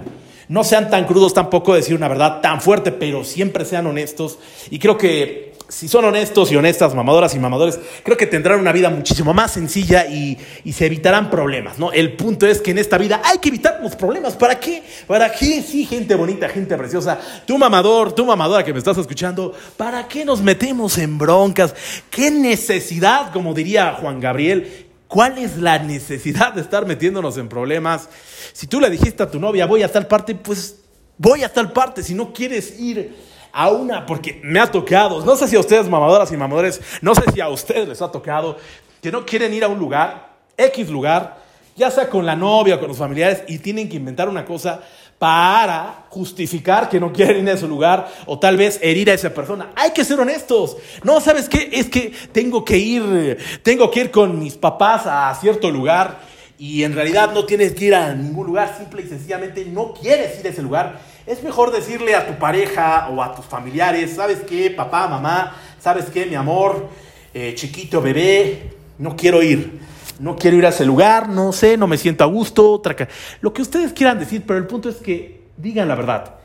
No sean tan crudos tampoco decir una verdad tan fuerte, pero siempre sean honestos. Y creo que si son honestos y honestas, mamadoras y mamadores, creo que tendrán una vida muchísimo más sencilla y, se evitarán problemas, ¿no? El punto es que en esta vida hay que evitar los problemas. ¿Para qué? ¿Para qué? Sí, gente bonita, gente preciosa. Tú mamador, tú mamadora que me estás escuchando, ¿para qué nos metemos en broncas? ¿Qué necesidad, como diría Juan Gabriel? ¿Cuál es la necesidad de estar metiéndonos en problemas? Si tú le dijiste a tu novia, voy a tal parte, pues voy a tal parte. Si no quieres ir a una, porque me ha tocado, no sé si a ustedes mamadoras y mamadores, no sé si a ustedes les ha tocado, que no quieren ir a un lugar, X lugar, ya sea con la novia con los familiares, y tienen que inventar una cosa para justificar que no quieren ir a ese lugar o tal vez herir a esa persona. Hay que ser honestos. No, ¿sabes qué? Es que tengo que ir, tengo que ir con mis papás a cierto lugar y en realidad no tienes que ir a ningún lugar, simple y sencillamente no quieres ir a ese lugar es mejor decirle a tu pareja o a tus familiares, ¿sabes qué, papá, mamá? ¿Sabes qué, mi amor? Eh, chiquito, bebé, no quiero ir. No quiero ir a ese lugar, no sé, no me siento a gusto. Lo que ustedes quieran decir, pero el punto es que digan la verdad.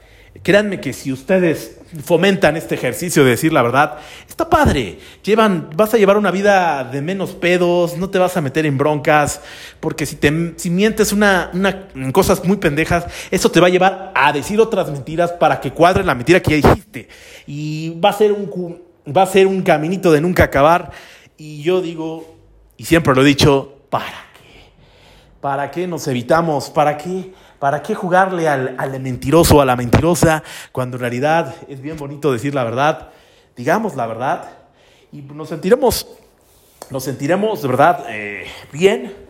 Créanme que si ustedes fomentan este ejercicio de decir la verdad, está padre. Llevan, vas a llevar una vida de menos pedos, no te vas a meter en broncas, porque si, te, si mientes una, una, cosas muy pendejas, eso te va a llevar a decir otras mentiras para que cuadre la mentira que ya dijiste. Y va a ser un, va a ser un caminito de nunca acabar. Y yo digo, y siempre lo he dicho, ¿para qué? ¿Para qué nos evitamos? ¿Para qué? ¿Para qué jugarle al, mentiroso o a la mentirosa cuando en realidad es bien bonito decir la verdad? Digamos la verdad y nos sentiremos, nos sentiremos de verdad eh, bien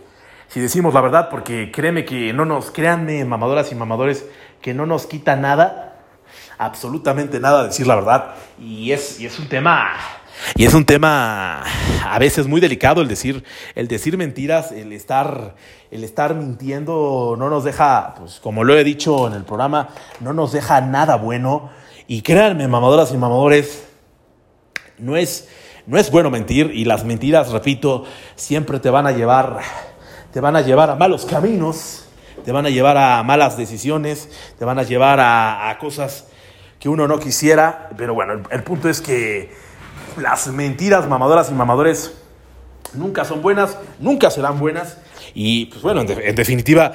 si decimos la verdad, porque créeme que no nos, créanme, mamadoras y mamadores, que no nos quita nada, absolutamente nada decir la verdad. Y es, y es un tema y es un tema a veces muy delicado el decir, el decir mentiras, el estar, el estar mintiendo no nos deja, pues como lo he dicho en el programa, no nos deja nada bueno. Y créanme, mamadoras y mamadores, no es, no es bueno mentir y las mentiras, repito, siempre te van a llevar, te van a llevar a malos caminos, te van a llevar a malas decisiones, te van a llevar a, cosas que uno no quisiera. Pero bueno, el punto es que las mentiras mamadoras y mamadores nunca son buenas, nunca serán buenas. Y pues bueno, en, definitiva,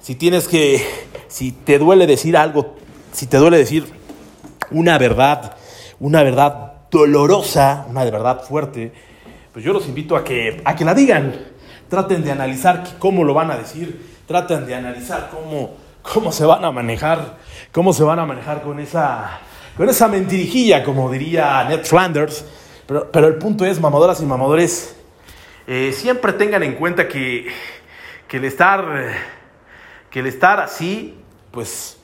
si tienes que, si te duele decir algo, si te duele decir una verdad, una verdad dolorosa, una de verdad fuerte, pues yo los invito a que, a que la digan. Traten de analizar cómo lo van a decir, traten de analizar cómo, cómo se van a manejar, cómo se van a manejar con esa, con esa mentirijilla, como diría Ned Flanders. Pero, pero el punto es, mamadoras y mamadores, eh, siempre tengan en cuenta que, que, el estar, que el estar así, pues,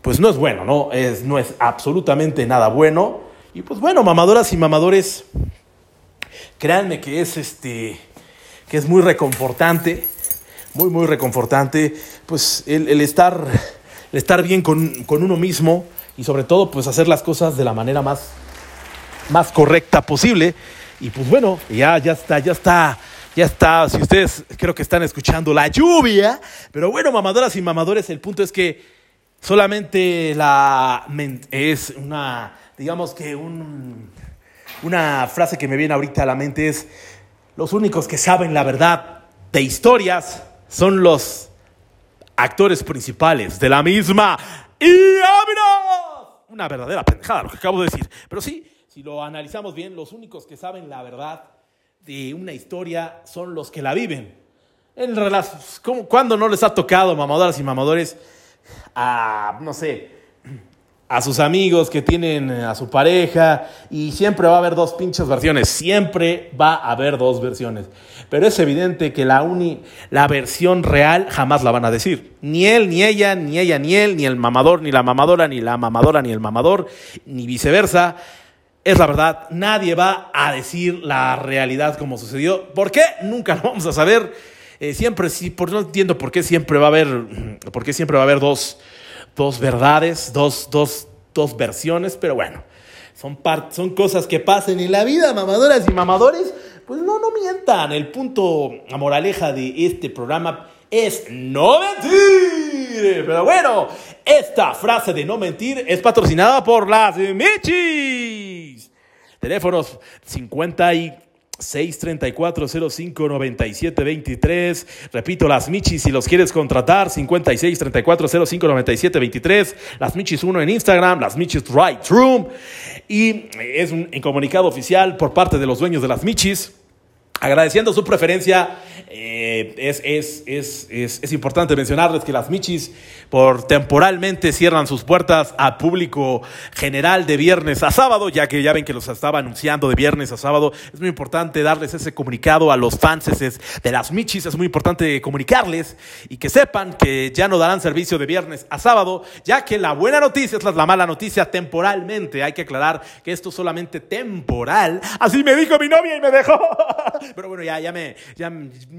pues no es bueno, ¿no? Es, no es absolutamente nada bueno. Y pues bueno, mamadoras y mamadores, créanme que es este que es muy reconfortante, muy, muy reconfortante, pues el, estar, el estar bien con, con, uno mismo y sobre todo pues hacer las cosas de la manera más, más correcta posible. Y pues bueno, ya, ya está, ya está, ya está. Si ustedes creo que están escuchando la lluvia, pero bueno, mamadoras y mamadores, el punto es que solamente la es una, digamos que un, una frase que me viene ahorita a la mente es, los únicos que saben la verdad de historias son los actores principales de la misma. ¡Y Una verdadera pendejada lo que acabo de decir. Pero sí, si lo analizamos bien, los únicos que saben la verdad de una historia son los que la viven. En ¿Cuándo no les ha tocado, mamadoras y mamadores, a, no sé, a sus amigos que tienen a su pareja y siempre va a haber dos pinches versiones, siempre va a haber dos versiones. Pero es evidente que la, uni, la versión real jamás la van a decir. Ni él, ni ella, ni ella, ni él, ni el mamador, ni la mamadora, ni la mamadora, ni el mamador, ni viceversa es la verdad. Nadie va a decir la realidad como sucedió. ¿Por qué? Nunca lo vamos a saber. Eh, siempre sí, por, no entiendo por qué siempre va a haber, por qué siempre va a haber dos, dos verdades, dos, dos, dos versiones, pero bueno, son, son cosas que pasan en la vida, mamadoras y mamadores. Pues no, no mientan. El punto, la moraleja de este programa es no mentir. Pero bueno, esta frase de no mentir es patrocinada por las Michis. Teléfonos 56 34 05 97 23. Repito, las Michis, si los quieres contratar, 56 34 05 97 23. Las Michis 1 en Instagram, las Michis Right Room. Y es un comunicado oficial por parte de los dueños de las Michis Agradeciendo su preferencia, eh, es, es, es, es, importante mencionarles que las Michis por temporalmente cierran sus puertas a público general de viernes a sábado, ya que ya ven que los estaba anunciando de viernes a sábado. Es muy importante darles ese comunicado a los fans de las Michis, es muy importante comunicarles y que sepan que ya no darán servicio de viernes a sábado, ya que la buena noticia es la mala noticia temporalmente. Hay que aclarar que esto es solamente temporal. Así me dijo mi novia y me dejó. [LAUGHS] Pero bueno, ya, ya, me, ya,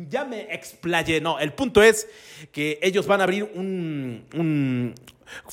ya me explayé. No, el punto es que ellos van a abrir un, un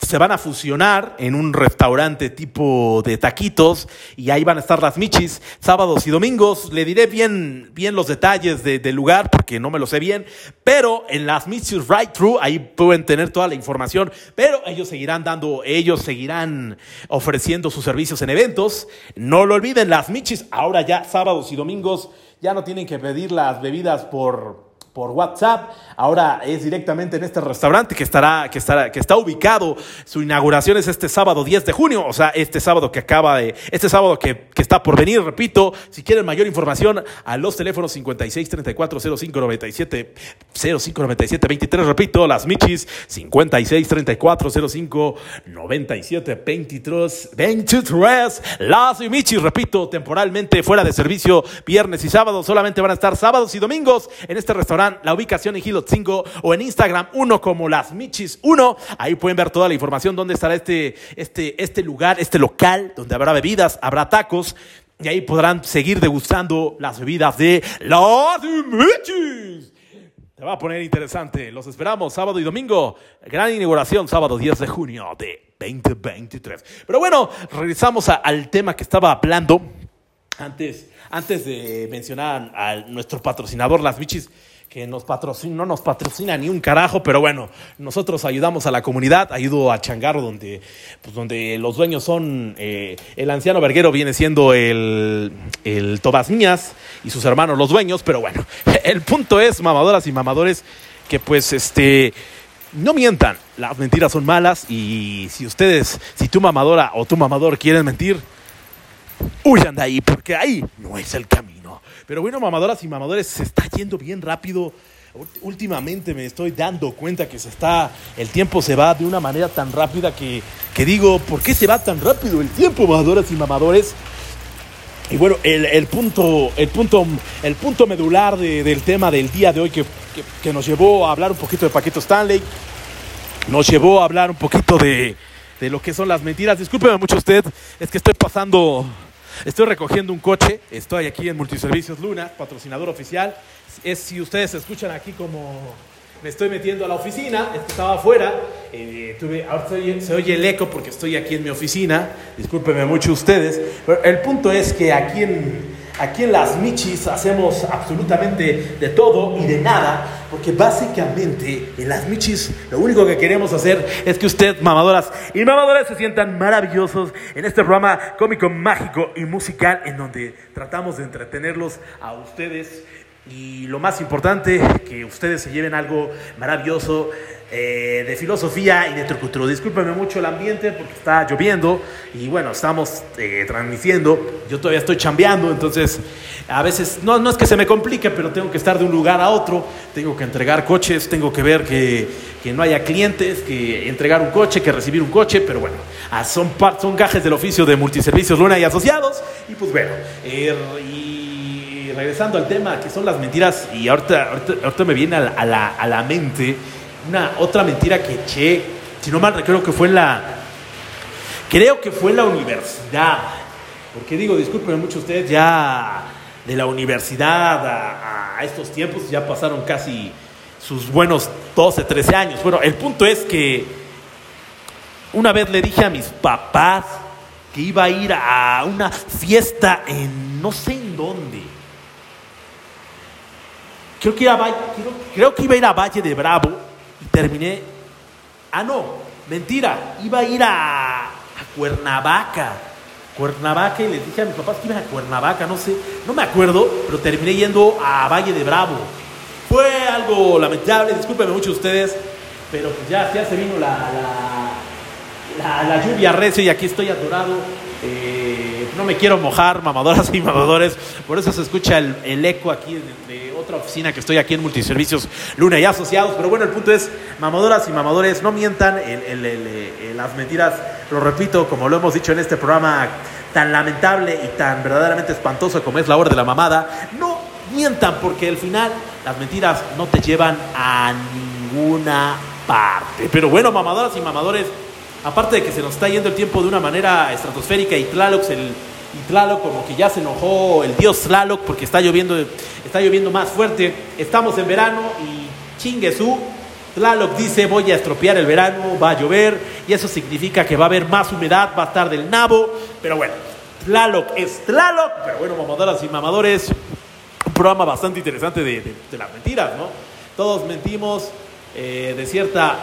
se van a fusionar en un restaurante tipo de taquitos y ahí van a estar las michis sábados y domingos. Le diré bien, bien los detalles del lugar porque no me lo sé bien, pero en las michis right through ahí pueden tener toda la información, pero ellos seguirán dando, ellos seguirán ofreciendo sus servicios en eventos. No lo olviden, las michis ahora ya sábados y domingos ya no tienen que pedir las bebidas por por WhatsApp. Ahora es directamente en este restaurante que estará, que estará, que está ubicado. Su inauguración es este sábado 10 de junio, o sea, este sábado que acaba de, este sábado que, que está por venir, repito. Si quieren mayor información, a los teléfonos 56 34 05 97 05 97 23, repito, las Michis 56 34 05 97 23 23. Las Michis, repito, temporalmente fuera de servicio viernes y sábado, solamente van a estar sábados y domingos en este restaurante la ubicación en 5 o en Instagram 1 como las Michis 1. Ahí pueden ver toda la información dónde estará este, este, este lugar, este local, donde habrá bebidas, habrá tacos. Y ahí podrán seguir degustando las bebidas de las Michis. Te va a poner interesante. Los esperamos sábado y domingo. Gran inauguración, sábado 10 de junio de 2023. Pero bueno, regresamos al tema que estaba hablando Antes, antes de mencionar a nuestro patrocinador, Las Michis, que nos patrocina, no nos patrocina ni un carajo, pero bueno, nosotros ayudamos a la comunidad, ayudo a Changarro, donde, pues donde los dueños son, eh, el anciano verguero viene siendo el, el Tobas Niñas y sus hermanos los dueños, pero bueno, [LAUGHS] el punto es, mamadoras y mamadores, que pues este, no mientan, las mentiras son malas y si ustedes, si tu mamadora o tu mamador quieren mentir, huyan de ahí, porque ahí no es el camino. Pero bueno, mamadoras y mamadores, se está yendo bien rápido. Últimamente me estoy dando cuenta que se está, el tiempo se va de una manera tan rápida que, que digo, ¿por qué se va tan rápido el tiempo, mamadoras y mamadores? Y bueno, el, el, punto, el, punto, el punto medular de, del tema del día de hoy que, que, nos llevó a hablar un poquito de Paquito Stanley, nos llevó a hablar un poquito de, de lo que son las mentiras. Discúlpeme mucho usted, es que estoy pasando Estoy recogiendo un coche, estoy aquí en Multiservicios Luna, patrocinador oficial. Es si ustedes escuchan aquí como me estoy metiendo a la oficina, estaba afuera, eh, tuve, ahora se, se oye el eco porque estoy aquí en mi oficina, discúlpenme mucho ustedes, pero el punto es que aquí en, aquí en las Michis hacemos absolutamente de todo y de nada, porque básicamente en las Michis lo único que queremos hacer es que usted, mamadoras y mamadores, se sientan maravillosos en este programa cómico, mágico y musical en donde tratamos de entretenerlos a ustedes. Y lo más importante, que ustedes se lleven algo maravilloso eh, de filosofía y de trucutru. Discúlpenme mucho el ambiente porque está lloviendo y bueno, estamos eh, transmitiendo. Yo todavía estoy chambeando, entonces a veces no, no es que se me complique, pero tengo que estar de un lugar a otro. Tengo que entregar coches, tengo que ver que, que no haya clientes, que entregar un coche, que recibir un coche, pero bueno, ah, son, son gajes del oficio de multiservicios Luna y Asociados. Y pues bueno, eh, y regresando al tema, que son las mentiras, y ahorita, ahorita, ahorita me viene a la, a, la, a la, mente una otra mentira que eché, si no mal recuerdo que fue en la, creo que fue en la universidad, porque digo, discúlpenme mucho ustedes, ya de la universidad a, estos tiempos ya pasaron casi sus buenos 12, 13 años. Bueno, el punto es que una vez le dije a mis papás que iba a ir a una fiesta en no sé en dónde. Creo que, iba a, creo, creo que iba a ir a Valle de Bravo terminé. Ah, no, mentira, iba a ir a, a Cuernavaca. Cuernavaca y les dije a mis papás que iban a Cuernavaca, no sé, no me acuerdo, pero terminé yendo a Valle de Bravo. Fue algo lamentable, discúlpenme mucho ustedes, pero pues ya, ya se vino la, la, lluvia recio y aquí estoy atorado. Eh, no me quiero mojar, mamadoras y mamadores, por eso se escucha el, el eco aquí de, otra oficina que estoy aquí en Multiservicios Luna y Asociados. Pero bueno, el punto es, mamadoras y mamadores, no mientan, el, el, las mentiras, lo repito, como lo hemos dicho en este programa tan lamentable y tan verdaderamente espantoso como es la hora de la mamada, no mientan porque al final las mentiras no te llevan a ninguna parte. Pero bueno, mamadoras y mamadores, aparte de que se nos está yendo el tiempo de una manera estratosférica y Tlaloc, el, y Tlaloc como que ya se enojó el dios Tlaloc porque está lloviendo, está lloviendo más fuerte, estamos en verano y chingue su, Tlaloc dice voy a estropear el verano, va a llover y eso significa que va a haber más humedad, va a estar del nabo, pero bueno, Tlaloc es Tlaloc, pero bueno, mamadoras y mamadores, un programa bastante interesante de las mentiras, ¿no? Todos mentimos eh, de cierta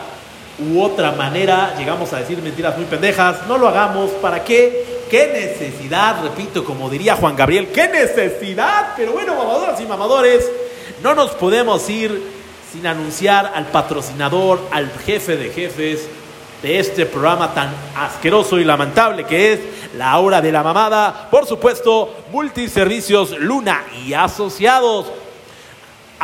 u otra manera llegamos a decir mentiras muy pendejas, no lo hagamos, ¿para qué? ¿Qué necesidad? Repito, como diría Juan Gabriel, ¿qué necesidad? Pero bueno, mamadoras y mamadores, no nos podemos ir sin anunciar al patrocinador, al jefe de jefes de este programa tan asqueroso y lamentable que es La Hora de la Mamada, por supuesto, Multiservicios Luna y Asociados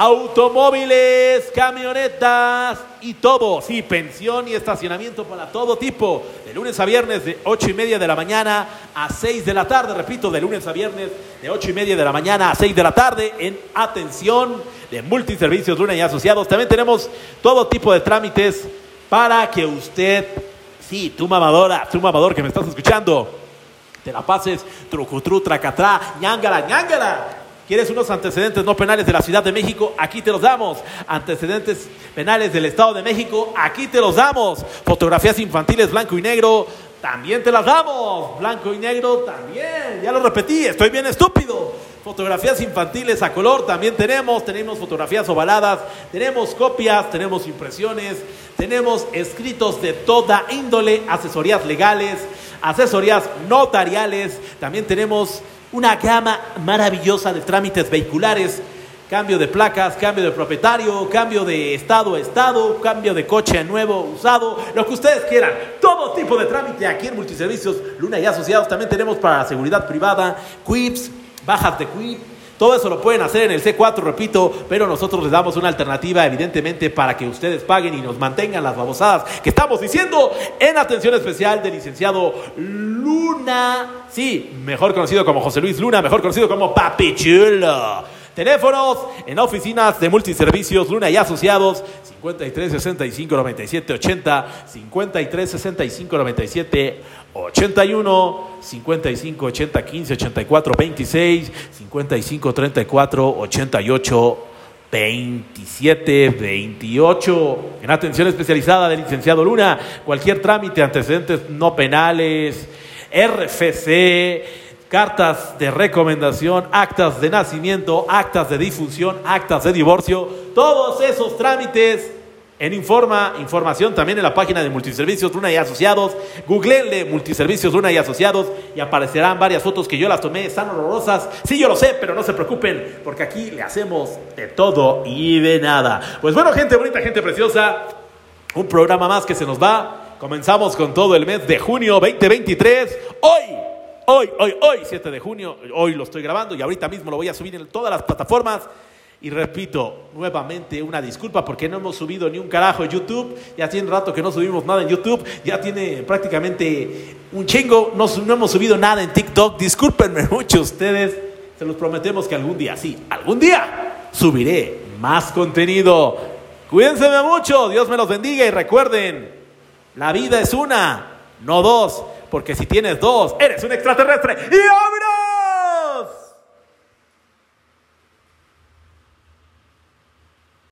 automóviles, camionetas y todo, sí, pensión y estacionamiento para todo tipo, de lunes a viernes de ocho y media de la mañana a 6 de la tarde, repito, de lunes a viernes de ocho y media de la mañana a 6 de la tarde en atención de multiservicios Luna y Asociados. También tenemos todo tipo de trámites para que usted, sí, tu mamadora, tu mamador que me estás escuchando, te la pases trucutru, tracatrá, ñangala, ñangala ¿Quieres unos antecedentes no penales de la Ciudad de México? Aquí te los damos. Antecedentes penales del Estado de México, aquí te los damos. Fotografías infantiles blanco y negro, también te las damos. Blanco y negro también. Ya lo repetí, estoy bien estúpido. Fotografías infantiles a color también tenemos, tenemos fotografías ovaladas, tenemos copias, tenemos impresiones, tenemos escritos de toda índole, asesorías legales, asesorías notariales, también tenemos una gama maravillosa de trámites vehiculares, cambio de placas, cambio de propietario, cambio de estado a estado, cambio de coche a nuevo, usado, lo que ustedes quieran. Todo tipo de trámite aquí en Multiservicios Luna y Asociados. También tenemos para seguridad privada, quips, bajas de quip. Todo eso lo pueden hacer en el C4, repito, pero nosotros les damos una alternativa, evidentemente, para que ustedes paguen y nos mantengan las babosadas que estamos diciendo en atención especial del licenciado Luna. Sí, mejor conocido como José Luis Luna, mejor conocido como Papi Chulo. Teléfonos en oficinas de multiservicios Luna y Asociados 53 65 97 80 53 65 97 81 55 80 15 84 26 55 34 88 27 28 en atención especializada del licenciado Luna cualquier trámite antecedentes no penales RFC cartas de recomendación, actas de nacimiento, actas de difusión, actas de divorcio, todos esos trámites en Informa, información también en la página de Multiservicios Luna y Asociados. Googleenle Multiservicios Luna y Asociados y aparecerán varias fotos que yo las tomé, están horrorosas. Sí, yo lo sé, pero no se preocupen, porque aquí le hacemos de todo y de nada. Pues bueno, gente bonita, gente preciosa, un programa más que se nos va. Comenzamos con todo el mes de junio 2023. Hoy Hoy, hoy, hoy, 7 de junio, hoy lo estoy grabando y ahorita mismo lo voy a subir en todas las plataformas. Y repito, nuevamente una disculpa porque no hemos subido ni un carajo en YouTube. Ya tiene rato que no subimos nada en YouTube. Ya tiene prácticamente un chingo. No, no hemos subido nada en TikTok. Discúlpenme [LAUGHS] mucho ustedes. Se los prometemos que algún día, sí, algún día subiré más contenido. Cuídense mucho. Dios me los bendiga y recuerden, la vida es una, no dos porque si tienes dos, eres un extraterrestre. ¡Y abra!